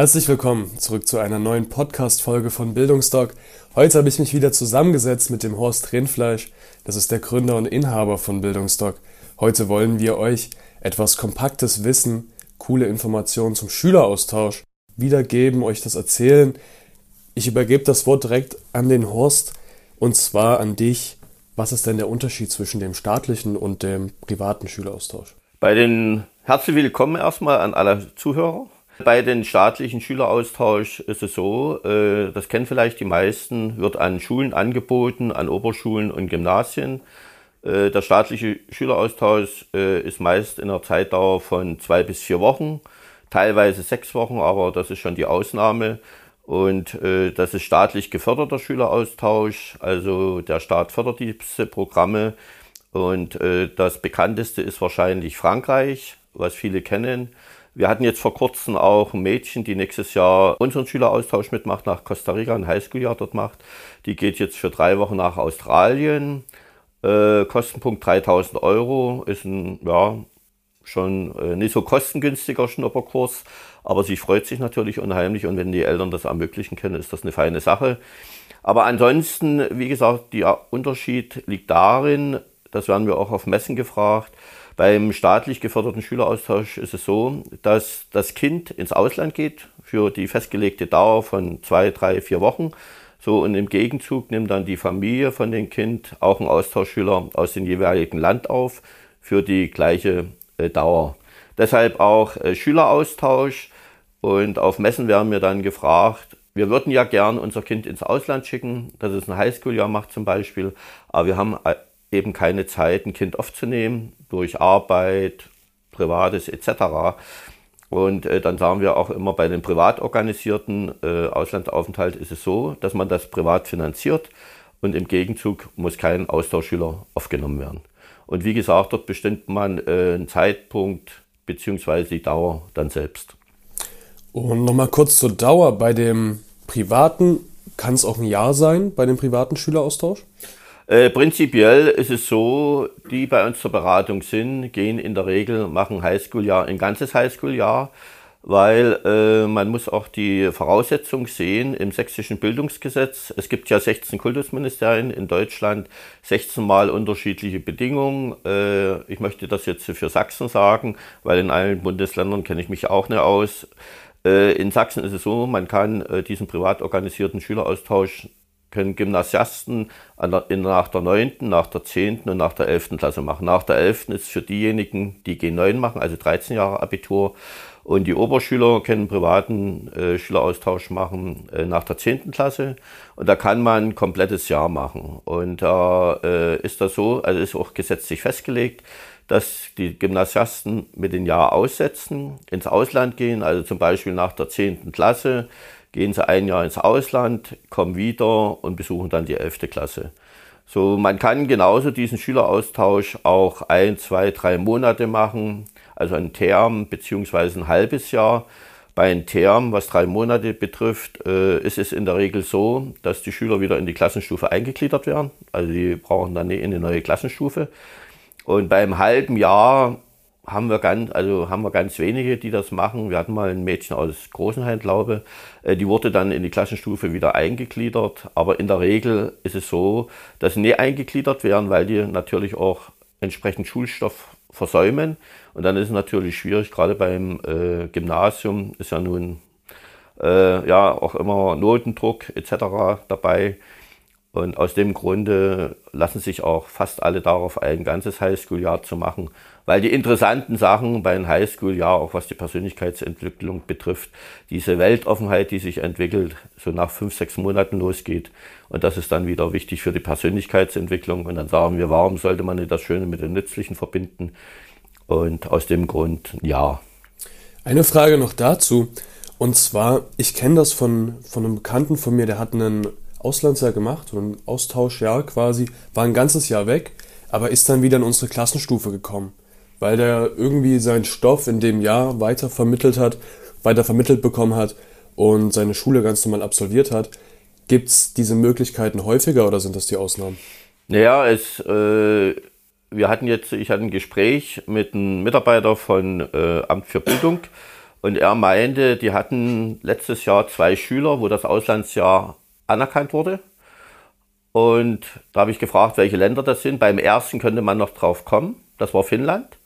Herzlich willkommen zurück zu einer neuen Podcast-Folge von Bildungsdoc. Heute habe ich mich wieder zusammengesetzt mit dem Horst Rindfleisch. Das ist der Gründer und Inhaber von Bildungsdoc. Heute wollen wir euch etwas kompaktes Wissen, coole Informationen zum Schüleraustausch wiedergeben, euch das erzählen, ich übergebe das Wort direkt an den Horst und zwar an dich. Was ist denn der Unterschied zwischen dem staatlichen und dem privaten Schüleraustausch? Bei den herzlich willkommen erstmal an alle Zuhörer. Bei den staatlichen Schüleraustausch ist es so, äh, das kennen vielleicht die meisten, wird an Schulen angeboten, an Oberschulen und Gymnasien. Äh, der staatliche Schüleraustausch äh, ist meist in einer Zeitdauer von zwei bis vier Wochen, teilweise sechs Wochen, aber das ist schon die Ausnahme. Und das ist staatlich geförderter Schüleraustausch. Also der Staat fördert diese Programme. Und das bekannteste ist wahrscheinlich Frankreich, was viele kennen. Wir hatten jetzt vor kurzem auch ein Mädchen, die nächstes Jahr unseren Schüleraustausch mitmacht, nach Costa Rica, ein Highschool-Jahr dort macht. Die geht jetzt für drei Wochen nach Australien. Äh, Kostenpunkt 3000 Euro, ist ein, ja, schon äh, nicht so kostengünstiger Schnupperkurs, aber sie freut sich natürlich unheimlich und wenn die Eltern das ermöglichen können, ist das eine feine Sache. Aber ansonsten, wie gesagt, der Unterschied liegt darin, das werden wir auch auf Messen gefragt, beim staatlich geförderten Schüleraustausch ist es so, dass das Kind ins Ausland geht für die festgelegte Dauer von zwei, drei, vier Wochen. So, und im Gegenzug nimmt dann die Familie von dem Kind auch einen Austauschschüler aus dem jeweiligen Land auf für die gleiche äh, Dauer. Deshalb auch äh, Schüleraustausch und auf Messen werden wir dann gefragt, wir würden ja gern unser Kind ins Ausland schicken, dass es ein Highschool-Jahr macht zum Beispiel, aber wir haben äh, eben keine Zeit, ein Kind aufzunehmen durch Arbeit, Privates etc. Und äh, dann sagen wir auch immer, bei den privat organisierten äh, Auslandsaufenthalt ist es so, dass man das privat finanziert und im Gegenzug muss kein Austauschschüler aufgenommen werden. Und wie gesagt, dort bestimmt man äh, einen Zeitpunkt bzw. die Dauer dann selbst. Und nochmal kurz zur Dauer. Bei dem privaten kann es auch ein Jahr sein, bei dem privaten Schüleraustausch? Äh, prinzipiell ist es so, die bei uns zur Beratung sind, gehen in der Regel, machen Highschool-Jahr, ein ganzes Highschool-Jahr weil äh, man muss auch die Voraussetzung sehen im sächsischen Bildungsgesetz. Es gibt ja 16 Kultusministerien in Deutschland, 16 mal unterschiedliche Bedingungen. Äh, ich möchte das jetzt für Sachsen sagen, weil in allen Bundesländern kenne ich mich auch nicht aus. Äh, in Sachsen ist es so, man kann äh, diesen privat organisierten Schüleraustausch können Gymnasiasten nach der 9., nach der 10. und nach der 11. Klasse machen. Nach der 11. ist für diejenigen, die G9 machen, also 13 Jahre Abitur, und die Oberschüler können privaten äh, Schüleraustausch machen äh, nach der 10. Klasse. Und da kann man ein komplettes Jahr machen. Und da äh, ist das so, also ist auch gesetzlich festgelegt, dass die Gymnasiasten mit dem Jahr aussetzen, ins Ausland gehen, also zum Beispiel nach der 10. Klasse gehen sie ein Jahr ins Ausland, kommen wieder und besuchen dann die 11. Klasse. So, man kann genauso diesen Schüleraustausch auch ein, zwei, drei Monate machen also ein Term beziehungsweise ein halbes Jahr. Bei einem Term, was drei Monate betrifft, äh, ist es in der Regel so, dass die Schüler wieder in die Klassenstufe eingegliedert werden. Also die brauchen dann in eine neue Klassenstufe. Und beim halben Jahr haben wir ganz, also haben wir ganz wenige, die das machen. Wir hatten mal ein Mädchen aus Großenhain, glaube äh, die wurde dann in die Klassenstufe wieder eingegliedert. Aber in der Regel ist es so, dass sie nicht eingegliedert werden, weil die natürlich auch entsprechend Schulstoff versäumen. Und dann ist es natürlich schwierig, gerade beim äh, Gymnasium ist ja nun äh, ja auch immer Notendruck etc. dabei. Und aus dem Grunde lassen sich auch fast alle darauf ein, ein ganzes Highschool-Jahr zu machen, weil die interessanten Sachen beim Highschool-Jahr, auch was die Persönlichkeitsentwicklung betrifft, diese Weltoffenheit, die sich entwickelt, so nach fünf, sechs Monaten losgeht. Und das ist dann wieder wichtig für die Persönlichkeitsentwicklung. Und dann sagen wir, warum sollte man nicht das Schöne mit dem Nützlichen verbinden? Und aus dem Grund, ja. Eine Frage noch dazu. Und zwar, ich kenne das von, von einem Bekannten von mir, der hat einen Auslandsjahr gemacht, ein Austauschjahr quasi, war ein ganzes Jahr weg, aber ist dann wieder in unsere Klassenstufe gekommen, weil der irgendwie seinen Stoff in dem Jahr weiter vermittelt hat, weiter vermittelt bekommen hat und seine Schule ganz normal absolviert hat. Gibt es diese Möglichkeiten häufiger oder sind das die Ausnahmen? Naja, es, äh, wir hatten jetzt, ich hatte ein Gespräch mit einem Mitarbeiter von äh, Amt für Bildung und er meinte, die hatten letztes Jahr zwei Schüler, wo das Auslandsjahr anerkannt wurde. Und da habe ich gefragt, welche Länder das sind. Beim ersten könnte man noch drauf kommen, das war Finnland.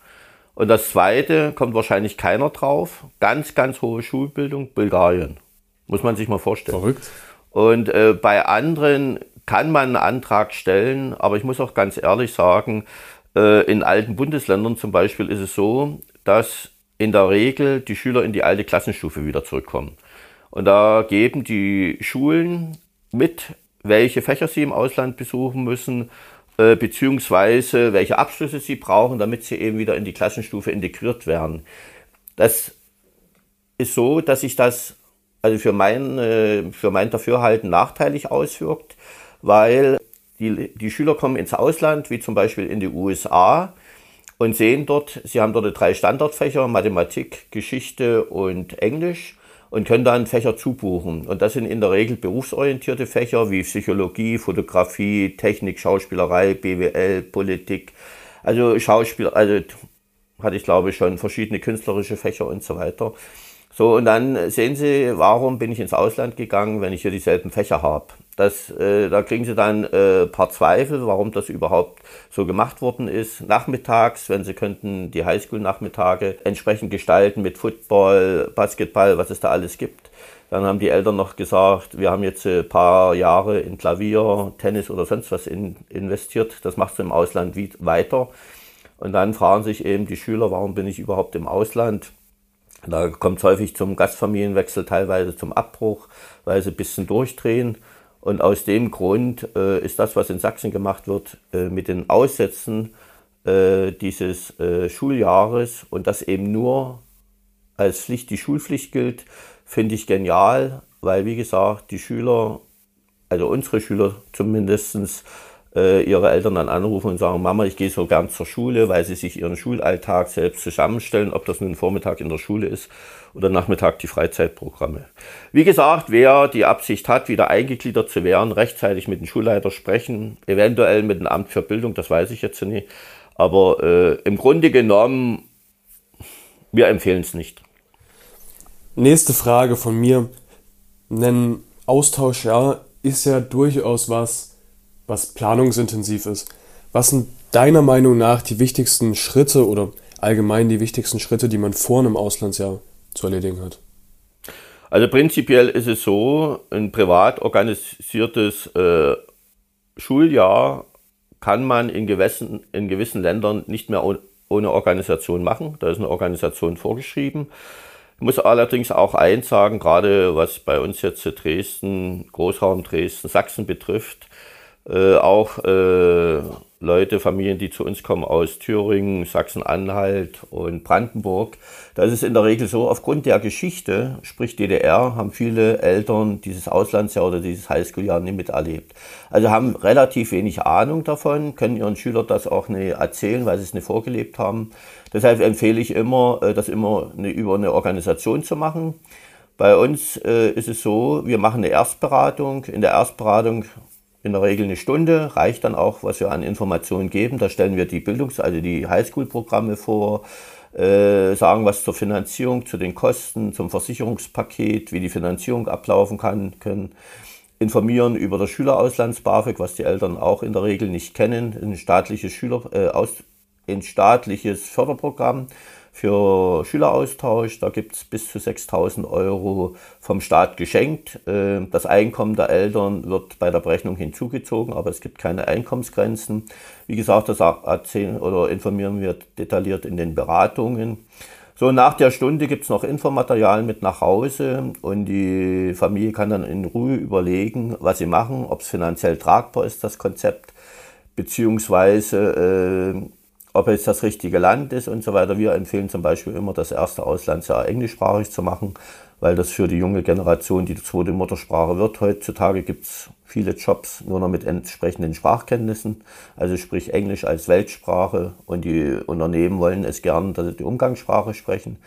Und das zweite kommt wahrscheinlich keiner drauf. Ganz, ganz hohe Schulbildung, Bulgarien. Muss man sich mal vorstellen. Verrückt. Und äh, bei anderen kann man einen Antrag stellen, aber ich muss auch ganz ehrlich sagen, äh, in alten Bundesländern zum Beispiel ist es so, dass in der Regel die Schüler in die alte Klassenstufe wieder zurückkommen. Und da geben die Schulen mit, welche Fächer sie im Ausland besuchen müssen, äh, beziehungsweise welche Abschlüsse sie brauchen, damit sie eben wieder in die Klassenstufe integriert werden. Das ist so, dass sich das also für mein, äh, für mein Dafürhalten nachteilig auswirkt weil die, die Schüler kommen ins Ausland, wie zum Beispiel in die USA, und sehen dort, sie haben dort drei Standardfächer, Mathematik, Geschichte und Englisch, und können dann Fächer zubuchen. Und das sind in der Regel berufsorientierte Fächer wie Psychologie, Fotografie, Technik, Schauspielerei, BWL, Politik. Also Schauspiel, also hatte ich glaube schon verschiedene künstlerische Fächer und so weiter. So, und dann sehen Sie, warum bin ich ins Ausland gegangen, wenn ich hier dieselben Fächer habe. Das, äh, da kriegen Sie dann äh, paar Zweifel, warum das überhaupt so gemacht worden ist. Nachmittags, wenn Sie könnten die Highschool-Nachmittage entsprechend gestalten mit Football, Basketball, was es da alles gibt. Dann haben die Eltern noch gesagt, wir haben jetzt ein paar Jahre in Klavier, Tennis oder sonst was in, investiert. Das machst du im Ausland weiter. Und dann fragen sich eben die Schüler, warum bin ich überhaupt im Ausland? Da kommt es häufig zum Gastfamilienwechsel, teilweise zum Abbruch, weil sie ein bisschen durchdrehen. Und aus dem Grund äh, ist das, was in Sachsen gemacht wird, äh, mit den Aussätzen äh, dieses äh, Schuljahres und das eben nur als Pflicht die Schulpflicht gilt, finde ich genial, weil wie gesagt, die Schüler, also unsere Schüler zumindestens äh, ihre Eltern dann anrufen und sagen, Mama, ich gehe so gern zur Schule, weil sie sich ihren Schulalltag selbst zusammenstellen, ob das nun Vormittag in der Schule ist oder Nachmittag die Freizeitprogramme. Wie gesagt, wer die Absicht hat, wieder eingegliedert zu werden, rechtzeitig mit dem Schulleiter sprechen, eventuell mit dem Amt für Bildung, das weiß ich jetzt nicht. Aber äh, im Grunde genommen, wir empfehlen es nicht. Nächste Frage von mir. Ein Austauschjahr ist ja durchaus was, was planungsintensiv ist. Was sind deiner Meinung nach die wichtigsten Schritte oder allgemein die wichtigsten Schritte, die man vor einem Auslandsjahr zu erledigen hat? Also prinzipiell ist es so, ein privat organisiertes äh, Schuljahr kann man in gewissen, in gewissen Ländern nicht mehr ohne Organisation machen. Da ist eine Organisation vorgeschrieben. Ich muss allerdings auch eins sagen, gerade was bei uns jetzt Dresden, Großraum Dresden, Sachsen betrifft, äh, auch äh, Leute, Familien, die zu uns kommen aus Thüringen, Sachsen-Anhalt und Brandenburg. Da ist in der Regel so, aufgrund der Geschichte, sprich DDR, haben viele Eltern dieses Auslandsjahr oder dieses Highschool-Jahr nicht miterlebt. Also haben relativ wenig Ahnung davon, können ihren Schülern das auch nicht erzählen, weil sie es nicht vorgelebt haben. Deshalb empfehle ich immer, äh, das immer eine, über eine Organisation zu machen. Bei uns äh, ist es so, wir machen eine Erstberatung. In der Erstberatung in der Regel eine Stunde, reicht dann auch, was wir an Informationen geben. Da stellen wir die Bildungs-, also die Highschool-Programme vor, äh, sagen was zur Finanzierung, zu den Kosten, zum Versicherungspaket, wie die Finanzierung ablaufen kann, können. Informieren über das Schülerauslands-BAföG, was die Eltern auch in der Regel nicht kennen, ein staatliches Schüler, äh, aus, ein staatliches Förderprogramm für Schüleraustausch. Da gibt es bis zu 6000 Euro vom Staat geschenkt. Äh, das Einkommen der Eltern wird bei der Berechnung hinzugezogen, aber es gibt keine Einkommensgrenzen. Wie gesagt, das erzählen oder informieren wir detailliert in den Beratungen. So, nach der Stunde gibt es noch Infomaterial mit nach Hause und die Familie kann dann in Ruhe überlegen, was sie machen, ob es finanziell tragbar ist, das Konzept, beziehungsweise äh, ob es das richtige Land ist und so weiter. Wir empfehlen zum Beispiel immer, das erste Auslandsjahr englischsprachig zu machen, weil das für die junge Generation die zweite Muttersprache wird. Heutzutage gibt es viele Jobs nur noch mit entsprechenden Sprachkenntnissen, also sprich Englisch als Weltsprache und die Unternehmen wollen es gern, dass sie die Umgangssprache sprechen.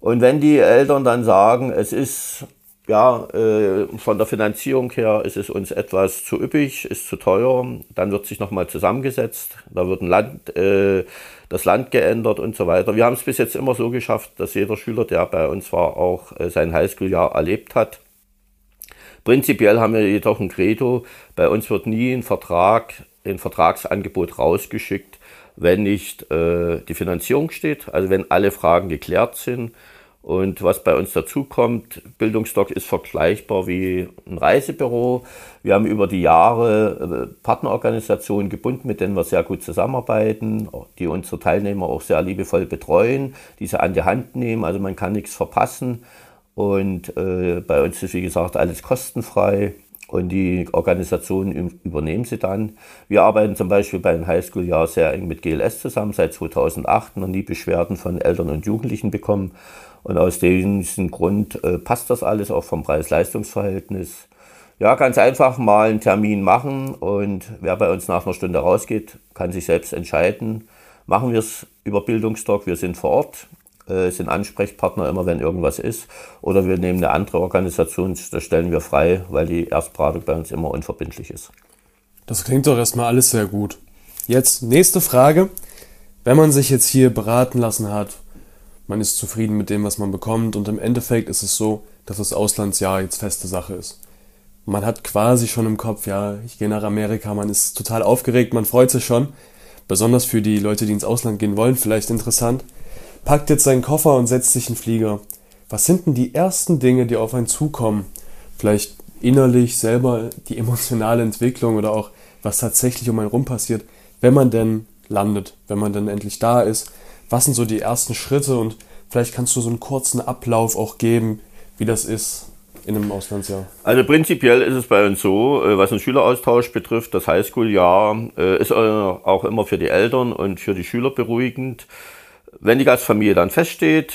Und wenn die Eltern dann sagen, es ist ja, äh, von der Finanzierung her ist es uns etwas zu üppig, ist zu teuer. Dann wird sich nochmal zusammengesetzt, da wird ein Land, äh, das Land geändert und so weiter. Wir haben es bis jetzt immer so geschafft, dass jeder Schüler, der bei uns war, auch äh, sein Highschool-Jahr erlebt hat. Prinzipiell haben wir jedoch ein Credo, bei uns wird nie ein Vertrag, ein Vertragsangebot rausgeschickt, wenn nicht äh, die Finanzierung steht, also wenn alle Fragen geklärt sind und was bei uns dazu kommt, Bildungsdoc ist vergleichbar wie ein Reisebüro. Wir haben über die Jahre äh, Partnerorganisationen gebunden, mit denen wir sehr gut zusammenarbeiten, die unsere Teilnehmer auch sehr liebevoll betreuen, diese an die Hand nehmen. Also man kann nichts verpassen. Und äh, bei uns ist, wie gesagt, alles kostenfrei und die Organisationen übernehmen sie dann. Wir arbeiten zum Beispiel beim Highschool-Jahr sehr eng mit GLS zusammen, seit 2008, noch nie Beschwerden von Eltern und Jugendlichen bekommen. Und aus diesem Grund äh, passt das alles auch vom Preis-Leistungs-Verhältnis. Ja, ganz einfach mal einen Termin machen und wer bei uns nach einer Stunde rausgeht, kann sich selbst entscheiden. Machen wir es über Bildungsdoc, wir sind vor Ort, äh, sind Ansprechpartner immer, wenn irgendwas ist. Oder wir nehmen eine andere Organisation, das stellen wir frei, weil die Erstberatung bei uns immer unverbindlich ist. Das klingt doch erstmal alles sehr gut. Jetzt nächste Frage. Wenn man sich jetzt hier beraten lassen hat man ist zufrieden mit dem, was man bekommt und im Endeffekt ist es so, dass das Auslandsjahr jetzt feste Sache ist. Man hat quasi schon im Kopf, ja, ich gehe nach Amerika, man ist total aufgeregt, man freut sich schon. Besonders für die Leute, die ins Ausland gehen wollen, vielleicht interessant. Packt jetzt seinen Koffer und setzt sich in Flieger. Was sind denn die ersten Dinge, die auf einen zukommen? Vielleicht innerlich selber die emotionale Entwicklung oder auch was tatsächlich um einen rum passiert, wenn man denn landet, wenn man dann endlich da ist was sind so die ersten Schritte und vielleicht kannst du so einen kurzen Ablauf auch geben, wie das ist in einem Auslandsjahr? Also prinzipiell ist es bei uns so, äh, was den Schüleraustausch betrifft, das Highschool-Jahr äh, ist äh, auch immer für die Eltern und für die Schüler beruhigend. Wenn die Gastfamilie dann feststeht,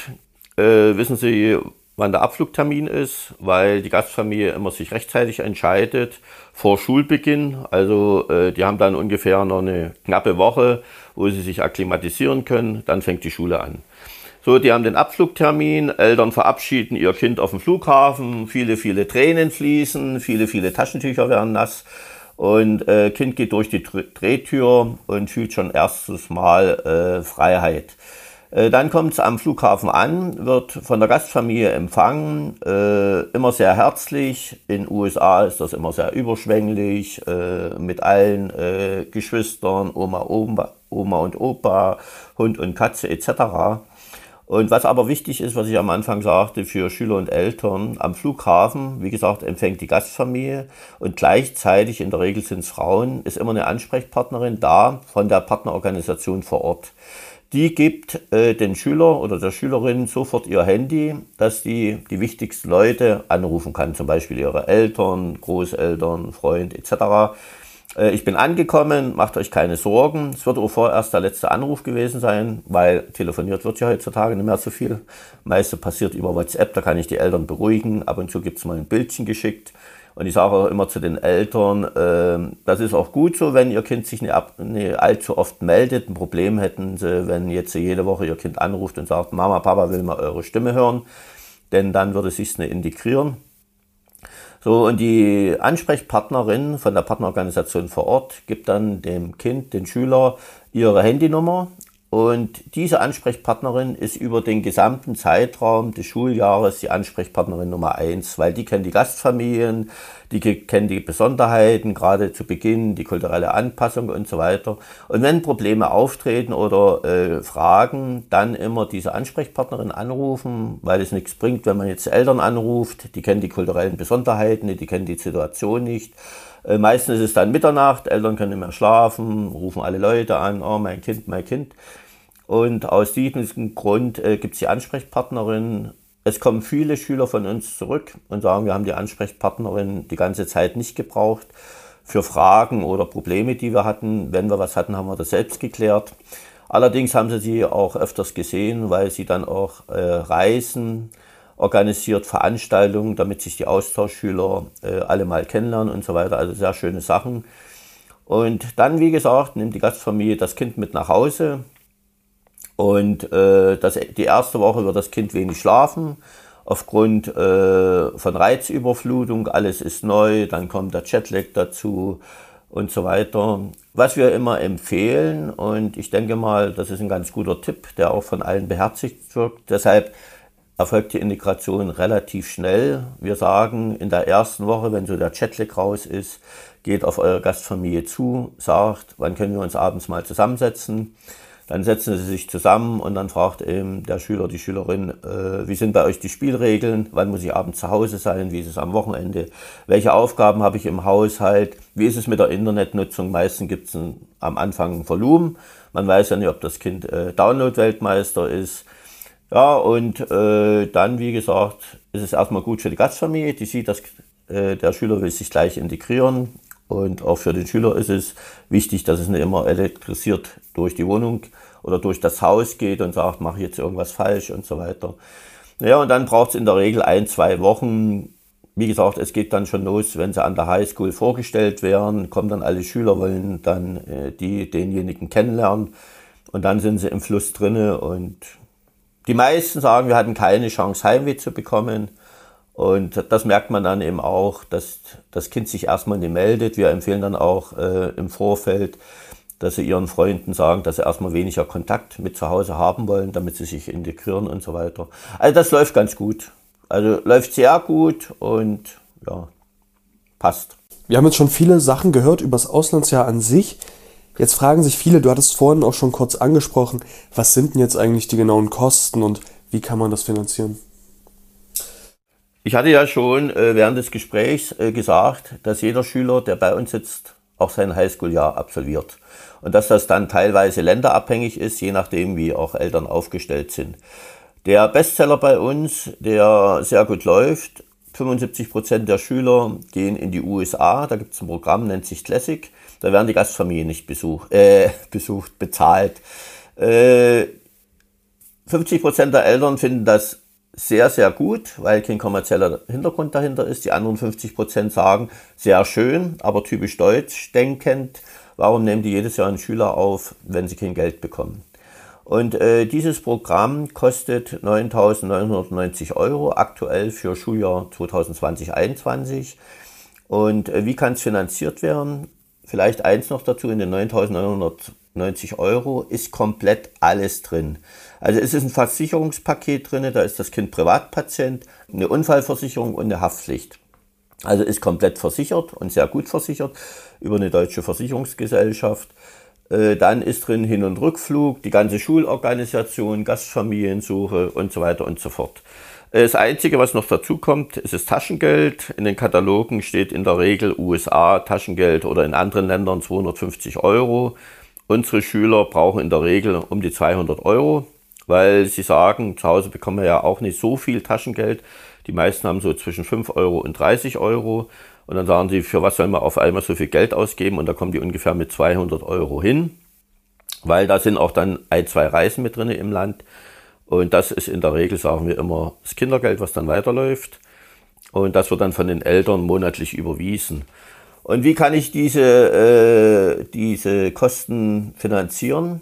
wissen sie, wann der Abflugtermin ist, weil die Gastfamilie immer sich rechtzeitig entscheidet vor Schulbeginn. Also die haben dann ungefähr noch eine knappe Woche, wo sie sich akklimatisieren können. Dann fängt die Schule an. So, die haben den Abflugtermin, Eltern verabschieden ihr Kind auf dem Flughafen, viele, viele Tränen fließen, viele, viele Taschentücher werden nass und äh, Kind geht durch die Drehtür und fühlt schon erstes Mal äh, Freiheit. Äh, dann kommt es am Flughafen an, wird von der Gastfamilie empfangen, äh, immer sehr herzlich. In USA ist das immer sehr überschwänglich, äh, mit allen äh, Geschwistern, Oma, Oma, Oma und Opa, Hund und Katze etc. Und was aber wichtig ist, was ich am Anfang sagte, für Schüler und Eltern am Flughafen, wie gesagt, empfängt die Gastfamilie und gleichzeitig, in der Regel sind es Frauen, ist immer eine Ansprechpartnerin da von der Partnerorganisation vor Ort. Die gibt äh, den Schüler oder der Schülerin sofort ihr Handy, dass die die wichtigsten Leute anrufen kann, zum Beispiel ihre Eltern, Großeltern, Freund etc. Äh, ich bin angekommen, macht euch keine Sorgen. Es wird auch vorerst der letzte Anruf gewesen sein, weil telefoniert wird ja heutzutage nicht mehr so viel. Meiste passiert über WhatsApp, da kann ich die Eltern beruhigen. Ab und zu gibt es mal ein Bildchen geschickt. Und ich sage auch immer zu den Eltern, äh, das ist auch gut so, wenn ihr Kind sich nicht, nicht allzu oft meldet. Ein Problem hätten sie, wenn jetzt jede Woche ihr Kind anruft und sagt, Mama, Papa will mal eure Stimme hören. Denn dann würde es sich nicht integrieren. So, und die Ansprechpartnerin von der Partnerorganisation vor Ort gibt dann dem Kind, den Schüler, ihre Handynummer und diese Ansprechpartnerin ist über den gesamten Zeitraum des Schuljahres die Ansprechpartnerin Nummer eins, weil die kennt die Gastfamilien, die kennt die Besonderheiten, gerade zu Beginn, die kulturelle Anpassung und so weiter. Und wenn Probleme auftreten oder äh, Fragen, dann immer diese Ansprechpartnerin anrufen, weil es nichts bringt, wenn man jetzt Eltern anruft, die kennen die kulturellen Besonderheiten, die kennen die Situation nicht. Äh, meistens ist es dann Mitternacht, Eltern können nicht mehr schlafen, rufen alle Leute an, oh mein Kind, mein Kind. Und aus diesem Grund äh, gibt es die Ansprechpartnerin. Es kommen viele Schüler von uns zurück und sagen, wir haben die Ansprechpartnerin die ganze Zeit nicht gebraucht für Fragen oder Probleme, die wir hatten. Wenn wir was hatten, haben wir das selbst geklärt. Allerdings haben sie sie auch öfters gesehen, weil sie dann auch äh, reisen organisiert Veranstaltungen, damit sich die Austauschschüler äh, alle mal kennenlernen und so weiter. Also sehr schöne Sachen. Und dann, wie gesagt, nimmt die Gastfamilie das Kind mit nach Hause. Und äh, das, die erste Woche wird das Kind wenig schlafen, aufgrund äh, von Reizüberflutung. Alles ist neu, dann kommt der Jetlag dazu und so weiter. Was wir immer empfehlen, und ich denke mal, das ist ein ganz guter Tipp, der auch von allen beherzigt wird. Deshalb erfolgt die Integration relativ schnell. Wir sagen in der ersten Woche, wenn so der Jetlag raus ist, geht auf eure Gastfamilie zu, sagt, wann können wir uns abends mal zusammensetzen. Dann setzen sie sich zusammen und dann fragt eben der Schüler, die Schülerin, äh, wie sind bei euch die Spielregeln? Wann muss ich abends zu Hause sein? Wie ist es am Wochenende? Welche Aufgaben habe ich im Haushalt? Wie ist es mit der Internetnutzung? Meistens gibt es am Anfang ein Volumen. Man weiß ja nicht, ob das Kind äh, Download-Weltmeister ist. Ja, und äh, dann, wie gesagt, ist es erstmal gut für die Gastfamilie. Die sieht, dass äh, der Schüler will sich gleich integrieren. Und auch für den Schüler ist es wichtig, dass es nicht immer elektrisiert durch die Wohnung oder durch das Haus geht und sagt, mache jetzt irgendwas falsch und so weiter. Ja, und dann braucht es in der Regel ein, zwei Wochen. Wie gesagt, es geht dann schon los, wenn sie an der Highschool vorgestellt werden, kommen dann alle Schüler, wollen dann äh, die denjenigen kennenlernen und dann sind sie im Fluss drinne und die meisten sagen, wir hatten keine Chance, Heimweh zu bekommen. Und das merkt man dann eben auch, dass das Kind sich erstmal nicht meldet. Wir empfehlen dann auch äh, im Vorfeld, dass sie ihren Freunden sagen, dass sie erstmal weniger Kontakt mit zu Hause haben wollen, damit sie sich integrieren und so weiter. Also das läuft ganz gut. Also läuft sehr gut und ja, passt. Wir haben jetzt schon viele Sachen gehört über das Auslandsjahr an sich. Jetzt fragen sich viele, du hattest vorhin auch schon kurz angesprochen, was sind denn jetzt eigentlich die genauen Kosten und wie kann man das finanzieren? Ich hatte ja schon äh, während des Gesprächs äh, gesagt, dass jeder Schüler, der bei uns sitzt, auch sein Highschool-Jahr absolviert. Und dass das dann teilweise länderabhängig ist, je nachdem, wie auch Eltern aufgestellt sind. Der Bestseller bei uns, der sehr gut läuft, 75 Prozent der Schüler gehen in die USA. Da gibt es ein Programm, nennt sich Classic. Da werden die Gastfamilien nicht besucht, äh, besucht bezahlt. Äh, 50 Prozent der Eltern finden das sehr, sehr gut, weil kein kommerzieller Hintergrund dahinter ist. Die anderen 50 Prozent sagen, sehr schön, aber typisch deutsch denkend. Warum nehmen die jedes Jahr einen Schüler auf, wenn sie kein Geld bekommen? Und äh, dieses Programm kostet 9.990 Euro aktuell für Schuljahr 2020-21. Und äh, wie kann es finanziert werden? Vielleicht eins noch dazu, in den 9.990 Euro ist komplett alles drin. Also es ist ein Versicherungspaket drin, da ist das Kind Privatpatient, eine Unfallversicherung und eine Haftpflicht. Also ist komplett versichert und sehr gut versichert über eine deutsche Versicherungsgesellschaft. Äh, dann ist drin Hin- und Rückflug, die ganze Schulorganisation, Gastfamiliensuche und so weiter und so fort. Das Einzige, was noch dazu kommt, ist das Taschengeld. In den Katalogen steht in der Regel USA Taschengeld oder in anderen Ländern 250 Euro. Unsere Schüler brauchen in der Regel um die 200 Euro, weil sie sagen, zu Hause bekommen wir ja auch nicht so viel Taschengeld. Die meisten haben so zwischen 5 Euro und 30 Euro. Und dann sagen sie, für was sollen wir auf einmal so viel Geld ausgeben? Und da kommen die ungefähr mit 200 Euro hin, weil da sind auch dann ein, zwei Reisen mit drin im Land. Und das ist in der Regel, sagen wir immer, das Kindergeld, was dann weiterläuft. Und das wird dann von den Eltern monatlich überwiesen. Und wie kann ich diese, äh, diese Kosten finanzieren?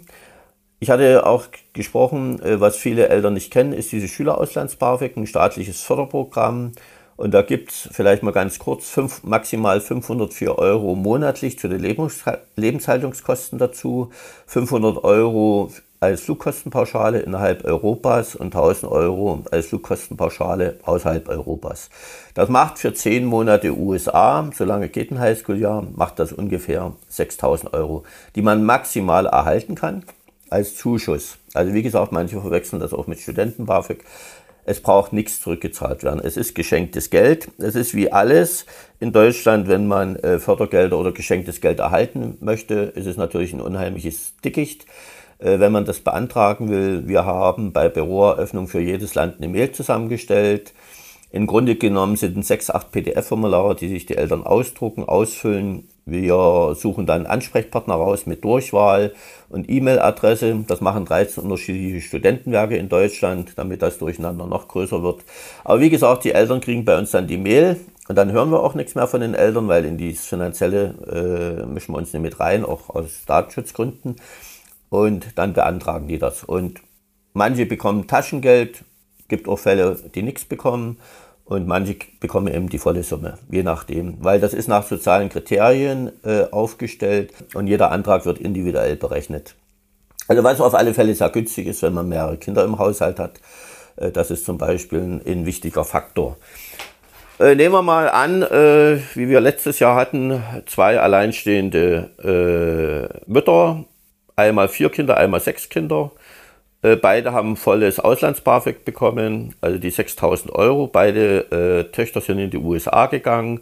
Ich hatte auch gesprochen, äh, was viele Eltern nicht kennen, ist diese Schülerauslands-BAföG, ein staatliches Förderprogramm, und da gibt's vielleicht mal ganz kurz fünf, maximal 504 Euro monatlich zu den Lebens Lebenshaltungskosten dazu, 500 Euro als Flugkostenpauschale innerhalb Europas und 1000 Euro als Flugkostenpauschale außerhalb Europas. Das macht für 10 Monate USA, solange geht ein Highschool-Jahr, macht das ungefähr 6000 Euro, die man maximal erhalten kann als Zuschuss. Also wie gesagt, manche verwechseln das auch mit Studenten-BAföG. Es braucht nichts zurückgezahlt werden. Es ist geschenktes Geld. Es ist wie alles in Deutschland, wenn man äh, Fördergelder oder geschenktes Geld erhalten möchte, ist es natürlich ein unheimliches Dickicht. Äh, wenn man das beantragen will, wir haben bei Büroeröffnung für jedes Land eine Mail zusammengestellt. Im Grunde genommen sind es sechs, acht PDF-Formulare, die sich die Eltern ausdrucken, ausfüllen. Wir suchen dann Ansprechpartner raus mit Durchwahl und E-Mail-Adresse. Das machen 13 unterschiedliche Studentenwerke in Deutschland, damit das Durcheinander noch größer wird. Aber wie gesagt, die Eltern kriegen bei uns dann die Mail und dann hören wir auch nichts mehr von den Eltern, weil in dieses Finanzielle äh, mischen wir uns nicht mit rein, auch aus Datenschutzgründen. Und dann beantragen die das. Und manche bekommen Taschengeld, gibt auch Fälle, die nichts bekommen und manche bekommen eben die volle Summe, je nachdem. Weil das ist nach sozialen Kriterien äh, aufgestellt und jeder Antrag wird individuell berechnet. Also was auf alle Fälle sehr günstig ist, wenn man mehrere Kinder im Haushalt hat, äh, das ist zum Beispiel ein, ein wichtiger Faktor. Äh, nehmen wir mal an, äh, wie wir letztes Jahr hatten, zwei alleinstehende äh, Mütter, einmal vier Kinder, einmal sechs Kinder. Äh, beide haben volles Auslands-BAföG bekommen, also die 6000 Euro. Beide äh, Töchter sind in die USA gegangen.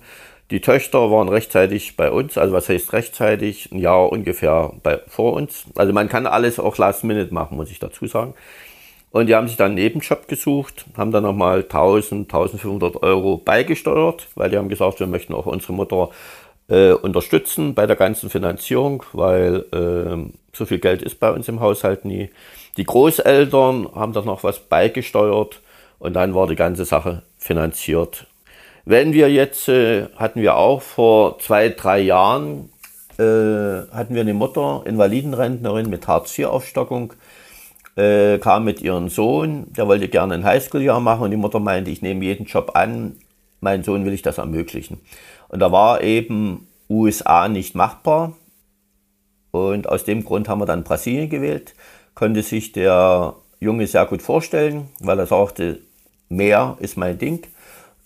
Die Töchter waren rechtzeitig bei uns, also was heißt rechtzeitig? Ein Jahr ungefähr bei, vor uns. Also man kann alles auch last minute machen, muss ich dazu sagen. Und die haben sich dann einen Nebenjob gesucht, haben dann nochmal 1000, 1500 Euro beigesteuert, weil die haben gesagt, wir möchten auch unsere Mutter äh, unterstützen bei der ganzen Finanzierung, weil äh, so viel Geld ist bei uns im Haushalt nie. Die Großeltern haben da noch was beigesteuert und dann war die ganze Sache finanziert. Wenn wir jetzt, äh, hatten wir auch vor zwei, drei Jahren, äh, hatten wir eine Mutter, Invalidenrentnerin mit Hartz-IV-Aufstockung, äh, kam mit ihrem Sohn, der wollte gerne ein Highschool-Jahr machen und die Mutter meinte, ich nehme jeden Job an, mein Sohn will ich das ermöglichen. Und da war eben USA nicht machbar und aus dem Grund haben wir dann Brasilien gewählt konnte sich der Junge sehr gut vorstellen, weil er sagte, Meer ist mein Ding.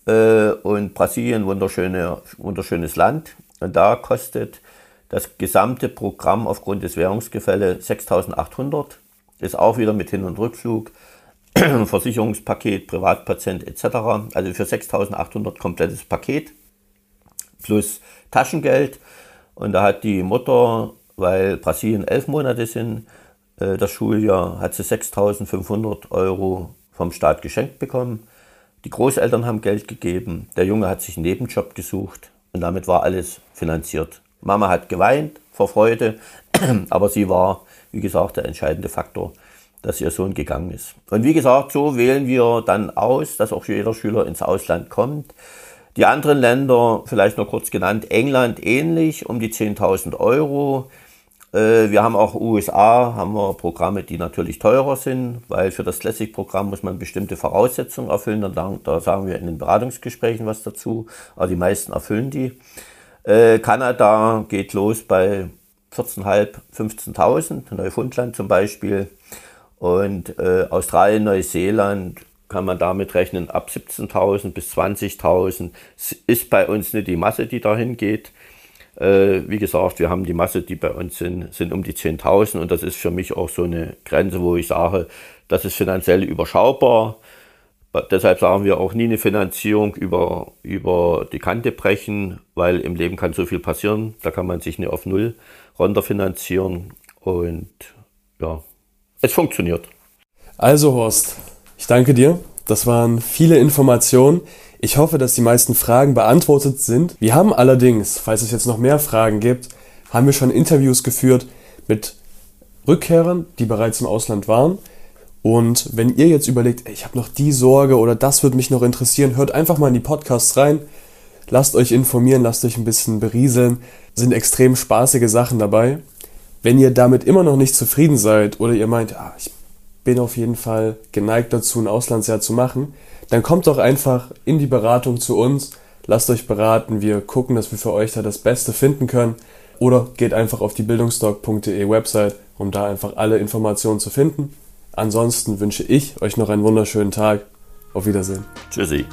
Äh, und Brasilien, wunderschöne, wunderschönes Land. Und da kostet das gesamte Programm aufgrund des Währungsgefälles 6.800. Ist auch wieder mit Hin- und Rückflug, Versicherungspaket, Privatpatient etc. Also für 6.800 komplettes Paket plus Taschengeld. Und da hat die Mutter, weil Brasilien elf Monate sind, äh, das Schuljahr hat sie 6.500 Euro vom Staat geschenkt bekommen. Die Großeltern haben Geld gegeben. Der Junge hat sich einen Nebenjob gesucht und damit war alles finanziert. Mama hat geweint vor Freude, aber sie war, wie gesagt, der entscheidende Faktor, dass ihr Sohn gegangen ist. Und wie gesagt, so wählen wir dann aus, dass auch jeder Schüler ins Ausland kommt. Die anderen Länder, vielleicht noch kurz genannt, England ähnlich, um die 10.000 Euro. Äh, wir haben auch USA, haben wir Programme, die natürlich teurer sind, weil für das Classic-Programm muss man bestimmte Voraussetzungen erfüllen. Da, sagen wir in den Beratungsgesprächen was dazu, aber die meisten erfüllen die. Äh, Kanada geht los bei 14.500, 15.000, Neufundland zum Beispiel. Und äh, Australien, Neuseeland kann man damit rechnen, ab 17.000 bis 20.000 ist bei uns nicht die Masse, die dahin geht. Äh, wie gesagt, wir haben die Masse, die bei uns sind, sind um die 10.000 und das ist für mich auch so eine Grenze, wo ich sage, das ist finanziell überschaubar. Deshalb sagen wir auch nie eine Finanzierung über, über die Kante brechen, weil im Leben kann so viel passieren. Da kann man sich nicht auf Null runterfinanzieren und ja, es funktioniert. Also Horst, ich danke dir. Das waren viele Informationen. Ich hoffe, dass die meisten Fragen beantwortet sind. Wir haben allerdings, falls es jetzt noch mehr Fragen gibt, haben wir schon Interviews geführt mit Rückkehrern, die bereits im Ausland waren. Und wenn ihr jetzt überlegt, ey, ich habe noch die Sorge oder das würde mich noch interessieren, hört einfach mal in die Podcasts rein. Lasst euch informieren, lasst euch ein bisschen berieseln. Sind extrem spaßige Sachen dabei. Wenn ihr damit immer noch nicht zufrieden seid oder ihr meint, ah, ich bin auf jeden Fall geneigt dazu, ein Auslandsjahr zu machen, dann kommt doch einfach in die Beratung zu uns, lasst euch beraten, wir gucken, dass wir für euch da das Beste finden können oder geht einfach auf die bildungsdoc.de Website, um da einfach alle Informationen zu finden. Ansonsten wünsche ich euch noch einen wunderschönen Tag. Auf Wiedersehen. Tschüssi.